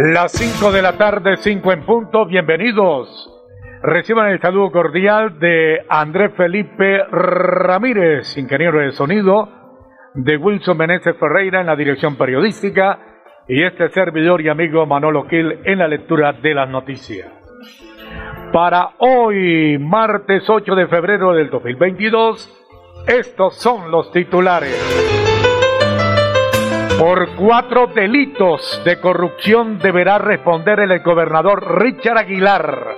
Las 5 de la tarde, 5 en punto. Bienvenidos. Reciban el saludo cordial de Andrés Felipe Ramírez, ingeniero de sonido, de Wilson Meneses Ferreira en la dirección periodística y este servidor y amigo Manolo Gil en la lectura de las noticias. Para hoy, martes 8 de febrero del 2022, estos son los titulares. Por cuatro delitos de corrupción deberá responder el gobernador Richard Aguilar.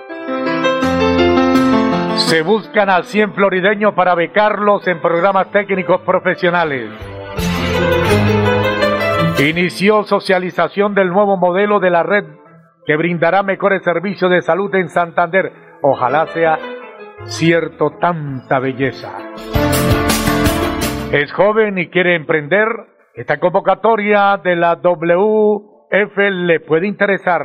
Se buscan a 100 florideños para becarlos en programas técnicos profesionales. Inició socialización del nuevo modelo de la red que brindará mejores servicios de salud en Santander. Ojalá sea cierto tanta belleza. Es joven y quiere emprender esta convocatoria de la WF le puede interesar.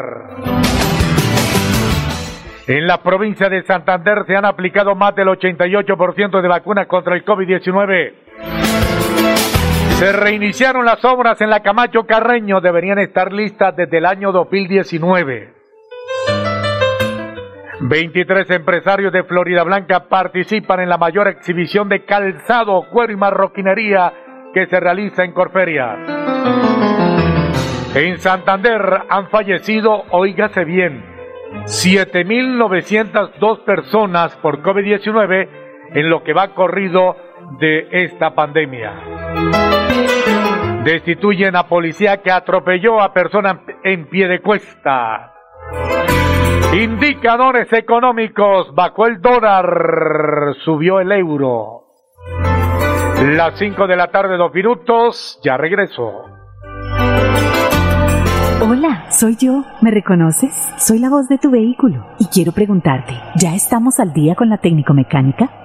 En la provincia de Santander se han aplicado más del 88% de vacunas contra el COVID-19. Se reiniciaron las obras en la Camacho Carreño, deberían estar listas desde el año 2019. 23 empresarios de Florida Blanca participan en la mayor exhibición de calzado, cuero y marroquinería que se realiza en Corferia. En Santander han fallecido, oígase bien, 7.902 personas por COVID-19 en lo que va corrido de esta pandemia. Destituyen a policía que atropelló a personas en pie de cuesta. Indicadores económicos, bajó el dólar, subió el euro. Las 5 de la tarde, dos minutos, ya regreso. Hola, soy yo. ¿Me reconoces? Soy la voz de tu vehículo y quiero preguntarte, ¿ya estamos al día con la técnico mecánica?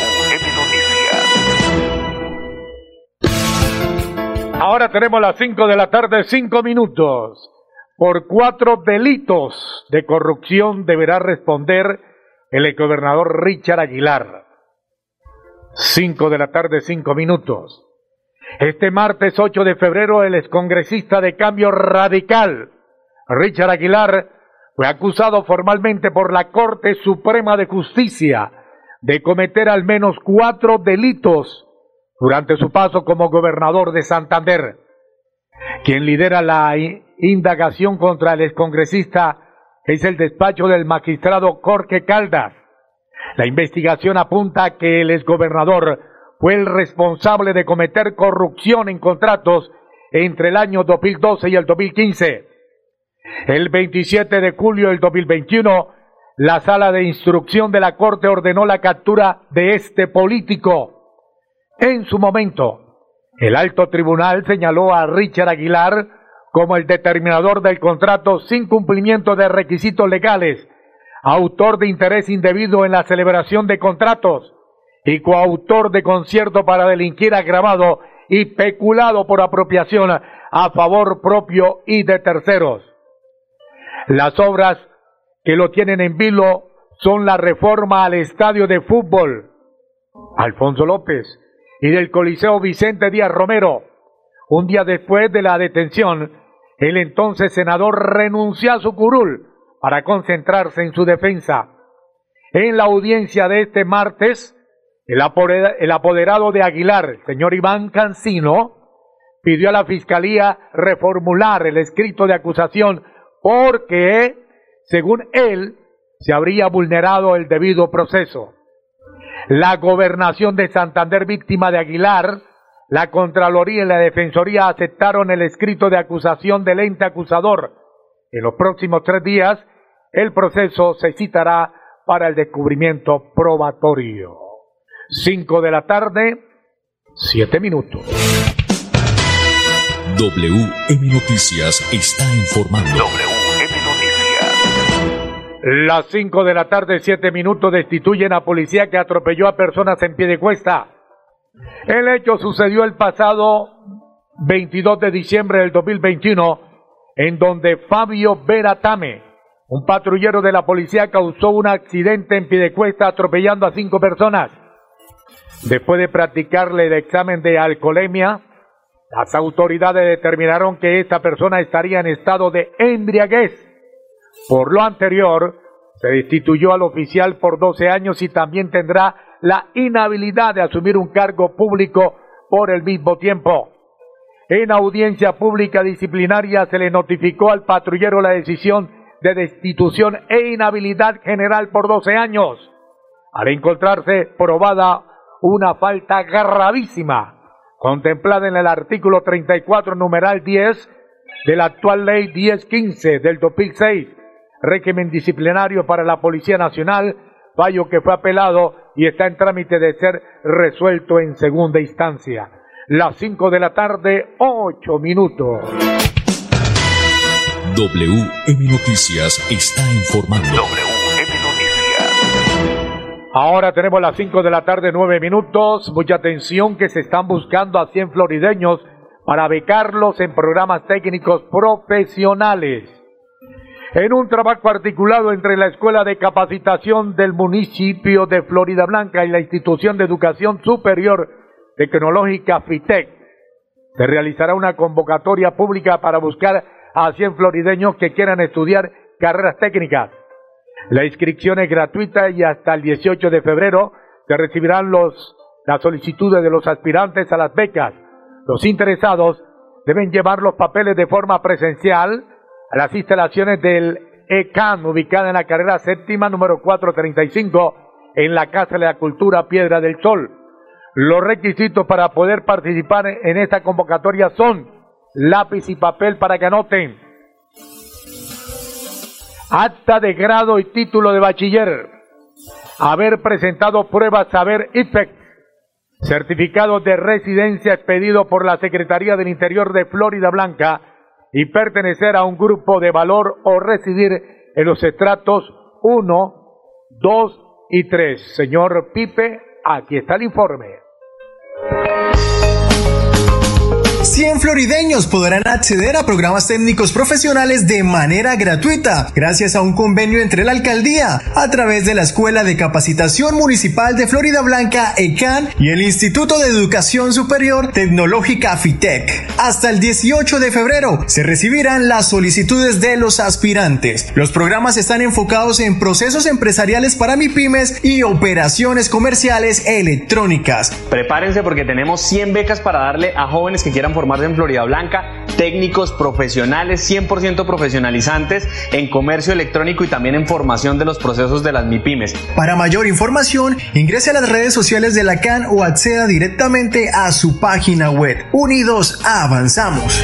Ahora tenemos las 5 de la tarde, 5 minutos. Por cuatro delitos de corrupción deberá responder el exgobernador Richard Aguilar. 5 de la tarde, 5 minutos. Este martes 8 de febrero, el excongresista de Cambio Radical, Richard Aguilar, fue acusado formalmente por la Corte Suprema de Justicia de cometer al menos cuatro delitos durante su paso como gobernador de Santander. Quien lidera la indagación contra el excongresista es el despacho del magistrado Jorge Caldas. La investigación apunta que el exgobernador fue el responsable de cometer corrupción en contratos entre el año 2012 y el 2015. El 27 de julio del 2021, la sala de instrucción de la Corte ordenó la captura de este político. En su momento, el alto tribunal señaló a Richard Aguilar como el determinador del contrato sin cumplimiento de requisitos legales, autor de interés indebido en la celebración de contratos y coautor de concierto para delinquir agravado y peculado por apropiación a favor propio y de terceros. Las obras que lo tienen en vilo son la reforma al estadio de fútbol, Alfonso López, y del Coliseo Vicente Díaz Romero. Un día después de la detención, el entonces senador renunció a su curul para concentrarse en su defensa. En la audiencia de este martes, el apoderado de Aguilar, el señor Iván Cancino, pidió a la Fiscalía reformular el escrito de acusación porque, según él, se habría vulnerado el debido proceso la gobernación de Santander víctima de Aguilar, la Contraloría y la Defensoría aceptaron el escrito de acusación del ente acusador. En los próximos tres días, el proceso se citará para el descubrimiento probatorio. Cinco de la tarde, siete minutos. WM Noticias está informando. Las 5 de la tarde, 7 minutos, destituyen a policía que atropelló a personas en pie de cuesta. El hecho sucedió el pasado 22 de diciembre del 2021, en donde Fabio Veratame, un patrullero de la policía, causó un accidente en pie de cuesta atropellando a cinco personas. Después de practicarle el examen de alcoholemia, las autoridades determinaron que esta persona estaría en estado de embriaguez por lo anterior, se destituyó al oficial por 12 años y también tendrá la inhabilidad de asumir un cargo público por el mismo tiempo. En audiencia pública disciplinaria se le notificó al patrullero la decisión de destitución e inhabilidad general por 12 años, al encontrarse probada una falta gravísima contemplada en el artículo 34 numeral 10 de la actual ley 1015 del 2006 régimen disciplinario para la Policía Nacional, fallo que fue apelado y está en trámite de ser resuelto en segunda instancia. Las 5 de la tarde, 8 minutos. WM Noticias está informando. WM Noticias. Ahora tenemos las 5 de la tarde, 9 minutos. Mucha atención que se están buscando a 100 florideños para becarlos en programas técnicos profesionales en un trabajo articulado entre la Escuela de Capacitación del municipio de Florida Blanca y la Institución de Educación Superior Tecnológica FITEC. Se realizará una convocatoria pública para buscar a 100 florideños que quieran estudiar carreras técnicas. La inscripción es gratuita y hasta el 18 de febrero se recibirán los, las solicitudes de los aspirantes a las becas. Los interesados deben llevar los papeles de forma presencial las instalaciones del ECAN, ubicada en la carrera séptima número 435, en la Casa de la Cultura Piedra del Sol. Los requisitos para poder participar en esta convocatoria son lápiz y papel para que anoten, acta de grado y título de bachiller, haber presentado pruebas saber IFEC, certificado de residencia expedido por la Secretaría del Interior de Florida Blanca, y pertenecer a un grupo de valor o residir en los estratos 1, 2 y 3. Señor Pipe, aquí está el informe. Florideños podrán acceder a programas técnicos profesionales de manera gratuita, gracias a un convenio entre la alcaldía, a través de la Escuela de Capacitación Municipal de Florida Blanca, ECAN, y el Instituto de Educación Superior Tecnológica FITEC. Hasta el 18 de febrero se recibirán las solicitudes de los aspirantes. Los programas están enfocados en procesos empresariales para MIPIMES y operaciones comerciales electrónicas. Prepárense porque tenemos 100 becas para darle a jóvenes que quieran formarse en Florida Blanca, técnicos profesionales 100% profesionalizantes en comercio electrónico y también en formación de los procesos de las MIPIMES. Para mayor información, ingrese a las redes sociales de la CAN o acceda directamente a su página web. Unidos avanzamos.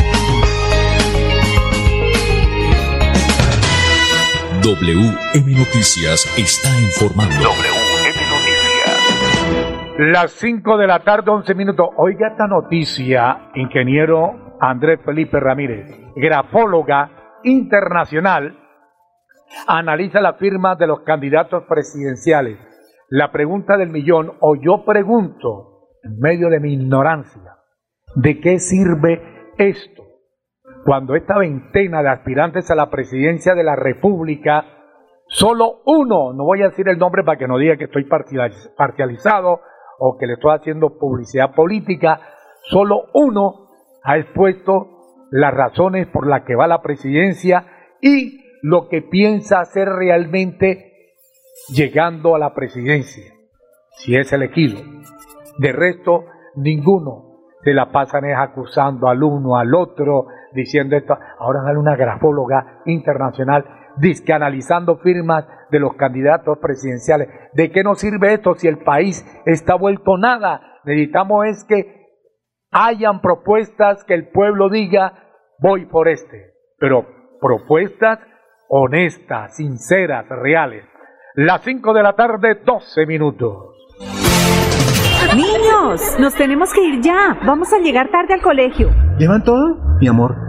WM Noticias está informando. Las 5 de la tarde, 11 minutos. Oiga esta noticia, ingeniero Andrés Felipe Ramírez, grafóloga internacional, analiza la firma de los candidatos presidenciales. La pregunta del millón, o yo pregunto, en medio de mi ignorancia, ¿de qué sirve esto? cuando esta veintena de aspirantes a la presidencia de la República, solo uno, no voy a decir el nombre para que no diga que estoy parcializado o que le estoy haciendo publicidad política, solo uno ha expuesto las razones por las que va a la presidencia y lo que piensa hacer realmente llegando a la presidencia, si es elegido. De resto, ninguno se la pasan es acusando al uno, al otro, diciendo esto. Ahora sale una grafóloga internacional, disque analizando firmas de los candidatos presidenciales. ¿De qué nos sirve esto si el país está vuelto nada? Necesitamos es que hayan propuestas que el pueblo diga, voy por este. Pero propuestas honestas, sinceras, reales. Las 5 de la tarde, 12 minutos. Niños, nos tenemos que ir ya. Vamos a llegar tarde al colegio. ¿Llevan todo? Mi amor,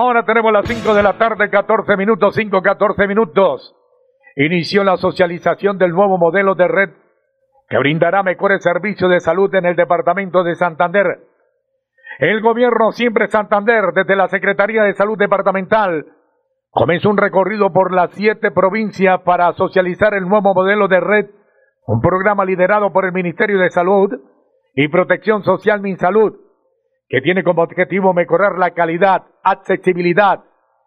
Ahora tenemos las 5 de la tarde, 14 minutos, 5, 14 minutos. Inició la socialización del nuevo modelo de red que brindará mejores servicios de salud en el departamento de Santander. El gobierno Siempre Santander, desde la Secretaría de Salud Departamental, comenzó un recorrido por las siete provincias para socializar el nuevo modelo de red, un programa liderado por el Ministerio de Salud y Protección Social MinSalud que tiene como objetivo mejorar la calidad, accesibilidad,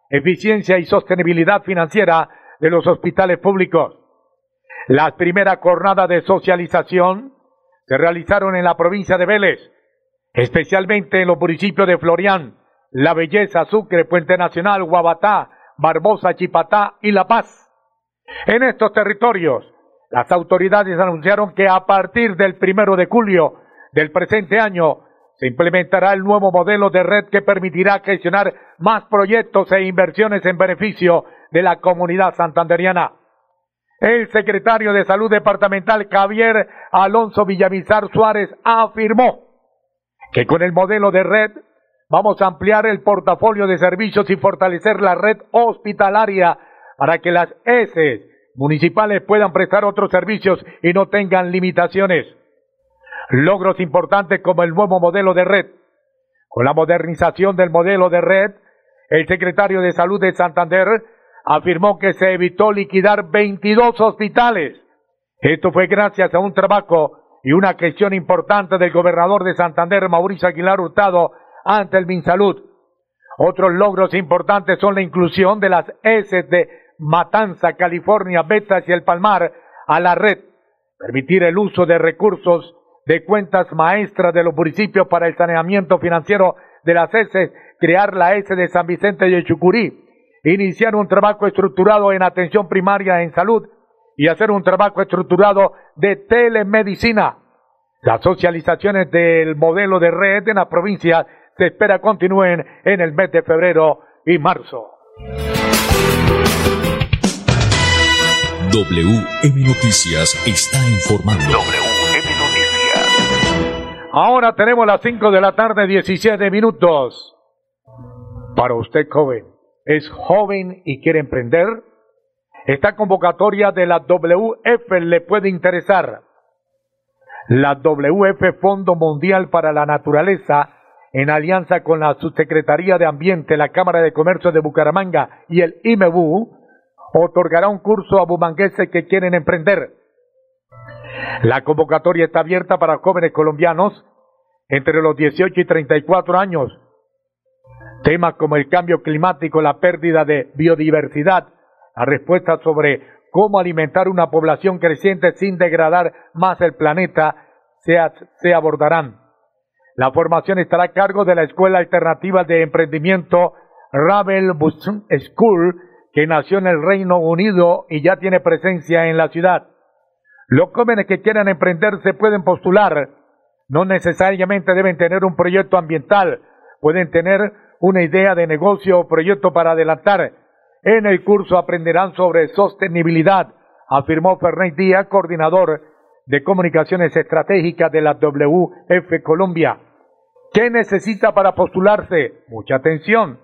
eficiencia y sostenibilidad financiera de los hospitales públicos. Las primeras jornadas de socialización se realizaron en la provincia de Vélez, especialmente en los municipios de Florián, La Belleza, Sucre, Puente Nacional, Guabatá, Barbosa, Chipatá y La Paz. En estos territorios, las autoridades anunciaron que a partir del primero de julio del presente año se implementará el nuevo modelo de red que permitirá gestionar más proyectos e inversiones en beneficio de la comunidad santanderiana. El secretario de Salud Departamental Javier Alonso Villamizar Suárez afirmó que con el modelo de red vamos a ampliar el portafolio de servicios y fortalecer la red hospitalaria para que las S municipales puedan prestar otros servicios y no tengan limitaciones. Logros importantes como el nuevo modelo de red. Con la modernización del modelo de red, el secretario de Salud de Santander afirmó que se evitó liquidar 22 hospitales. Esto fue gracias a un trabajo y una gestión importante del gobernador de Santander, Mauricio Aguilar Hurtado, ante el MinSalud. Otros logros importantes son la inclusión de las S de Matanza, California, Betas y El Palmar a la red, permitir el uso de recursos de cuentas maestras de los municipios para el saneamiento financiero de las S, crear la S de San Vicente y Chucurí, iniciar un trabajo estructurado en atención primaria en salud y hacer un trabajo estructurado de telemedicina. Las socializaciones del modelo de red en la provincia se espera continúen en el mes de febrero y marzo. WM Noticias está informando. Ahora tenemos las 5 de la tarde, 17 minutos. Para usted, joven es joven y quiere emprender, esta convocatoria de la WF le puede interesar. La WF Fondo Mundial para la Naturaleza, en alianza con la Subsecretaría de Ambiente, la Cámara de Comercio de Bucaramanga y el IMEBU, otorgará un curso a bumangueses que quieren emprender. La convocatoria está abierta para jóvenes colombianos entre los 18 y 34 años Temas como el cambio climático, la pérdida de biodiversidad, la respuesta sobre cómo alimentar una población creciente sin degradar más el planeta se, abordarán. La formación estará a cargo de la Escuela Alternativa de Emprendimiento Ravel School, que nació en el Reino Unido y ya tiene presencia en la ciudad. Los jóvenes que quieran emprender se pueden postular. No necesariamente deben tener un proyecto ambiental, pueden tener una idea de negocio o proyecto para adelantar. En el curso aprenderán sobre sostenibilidad, afirmó Fernández Díaz, coordinador de comunicaciones estratégicas de la WF Colombia. ¿Qué necesita para postularse? Mucha atención.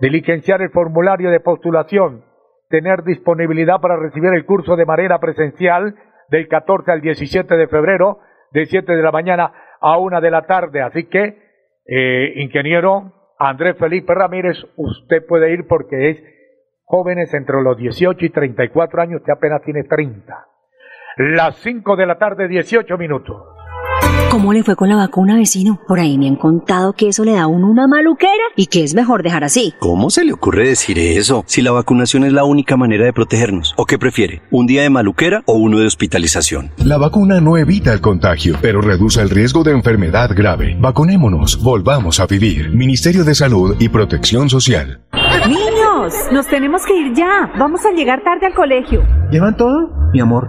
Diligenciar el formulario de postulación, tener disponibilidad para recibir el curso de manera presencial del 14 al 17 de febrero, de 7 de la mañana a 1 de la tarde. Así que, eh, ingeniero, Andrés Felipe Ramírez, usted puede ir porque es jóvenes entre los 18 y 34 años, usted apenas tiene 30. Las 5 de la tarde, 18 minutos. ¿Cómo le fue con la vacuna, vecino? Por ahí me han contado que eso le da a uno una maluquera y que es mejor dejar así. ¿Cómo se le ocurre decir eso? Si la vacunación es la única manera de protegernos. ¿O qué prefiere? ¿Un día de maluquera o uno de hospitalización? La vacuna no evita el contagio, pero reduce el riesgo de enfermedad grave. Vacunémonos, volvamos a vivir. Ministerio de Salud y Protección Social. Niños, nos tenemos que ir ya. Vamos a llegar tarde al colegio. ¿Llevan todo? Mi amor,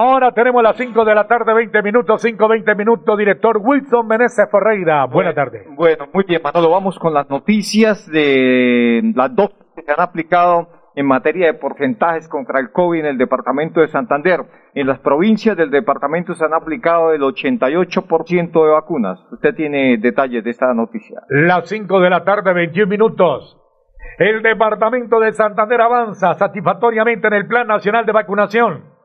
Ahora tenemos las 5 de la tarde, 20 minutos, 5, 20 minutos. Director Wilson Meneses Ferreira. Buena tarde. Bueno, muy bien, Manolo. Vamos con las noticias de las dos que se han aplicado en materia de porcentajes contra el COVID en el departamento de Santander. En las provincias del departamento se han aplicado el 88% de vacunas. Usted tiene detalles de esta noticia. Las 5 de la tarde, 21 minutos. El departamento de Santander avanza satisfactoriamente en el Plan Nacional de Vacunación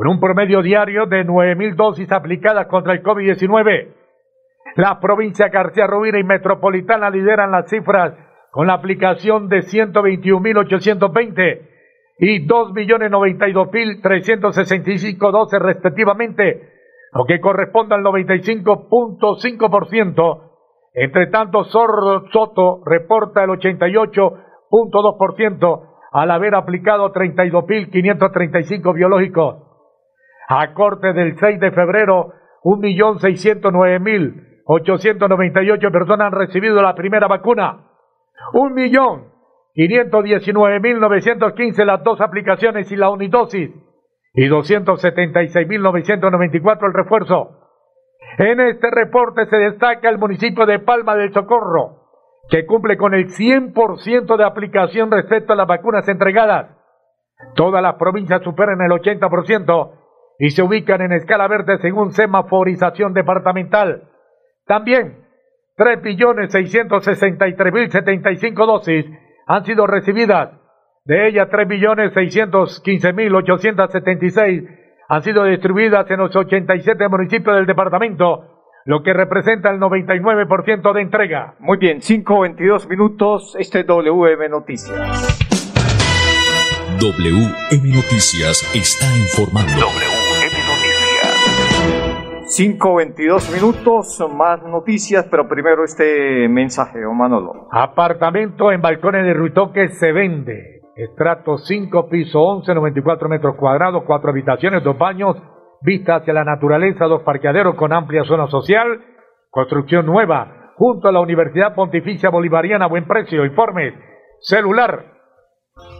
con un promedio diario de 9.000 dosis aplicadas contra el COVID-19. La provincia García Rovira y Metropolitana lideran las cifras con la aplicación de 121.820 y 2.092.365 dosis respectivamente, lo que corresponde al 95.5%. Entre tanto, Sorro Soto reporta el 88.2% al haber aplicado 32.535 biológicos. A corte del 6 de febrero, 1.609.898 personas han recibido la primera vacuna. 1.519.915 las dos aplicaciones y la unidosis. Y 276.994 el refuerzo. En este reporte se destaca el municipio de Palma del Socorro, que cumple con el 100% de aplicación respecto a las vacunas entregadas. Todas las provincias superan el 80% y se ubican en escala verde según semaforización departamental. También 3.663.075 dosis han sido recibidas. De ellas 3.615.876 han sido distribuidas en los 87 municipios del departamento, lo que representa el 99% de entrega. Muy bien, 5.22 minutos, este es WM Noticias. WM Noticias está informando. 5.22 minutos, más noticias, pero primero este mensaje, o Manolo. Apartamento en balcones de Ruitoque se vende. Estrato 5, piso 11, 94 metros cuadrados, 4 habitaciones, 2 baños, vista hacia la naturaleza, dos parqueaderos con amplia zona social, construcción nueva, junto a la Universidad Pontificia Bolivariana, buen precio, informes, celular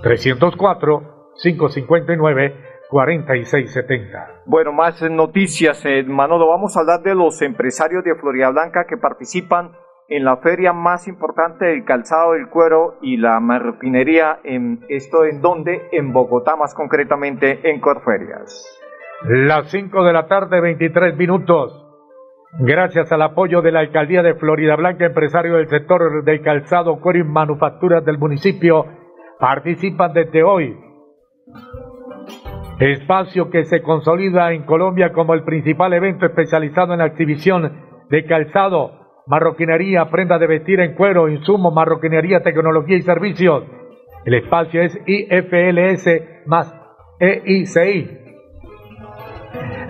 304 559 4670. Bueno, más noticias, eh, Manolo. Vamos a hablar de los empresarios de Florida Blanca que participan en la feria más importante del calzado del cuero y la marroquinería. En, ¿Esto en dónde? En Bogotá, más concretamente en Corferias. Las 5 de la tarde, 23 minutos. Gracias al apoyo de la Alcaldía de Florida Blanca, empresarios del sector del calzado, cuero y manufacturas del municipio participan desde hoy espacio que se consolida en Colombia como el principal evento especializado en la exhibición de calzado, marroquinería, prenda de vestir en cuero, insumos, marroquinería, tecnología y servicios. El espacio es IFLS más EICI.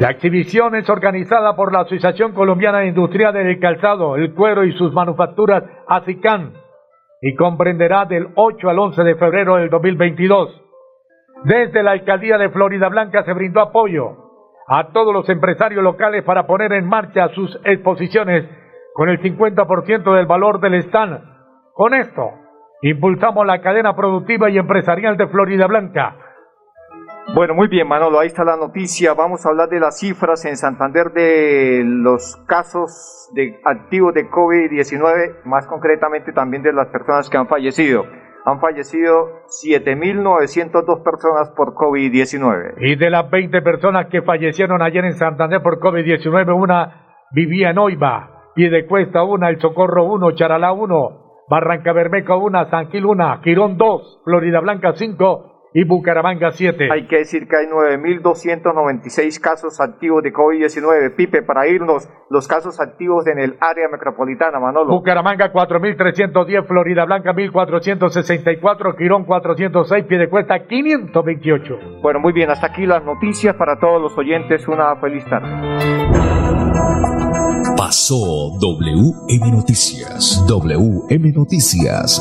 La exhibición es organizada por la Asociación Colombiana de Industria del Calzado, el Cuero y sus manufacturas ASICAN y comprenderá del 8 al 11 de febrero del 2022. Desde la alcaldía de Florida Blanca se brindó apoyo a todos los empresarios locales para poner en marcha sus exposiciones con el 50% del valor del stand. Con esto, impulsamos la cadena productiva y empresarial de Florida Blanca. Bueno, muy bien, Manolo, ahí está la noticia. Vamos a hablar de las cifras en Santander de los casos de activos de COVID-19, más concretamente también de las personas que han fallecido han fallecido 7.902 personas por COVID-19. Y de las 20 personas que fallecieron ayer en Santander por COVID-19, una vivía en Oiva, Piedecuesta una, El Socorro 1, Charalá 1, Barranca Bermeca 1, San Gil 1, Quirón 2, Florida Blanca 5 y Bucaramanga 7. Hay que decir que hay 9.296 casos activos de COVID-19. Pipe, para irnos, los casos activos en el área metropolitana, Manolo. Bucaramanga 4.310, Florida Blanca 1.464, Quirón 406, Piedecuesta 528. Bueno, muy bien, hasta aquí las noticias para todos los oyentes. Una feliz tarde. Pasó WM Noticias. WM Noticias.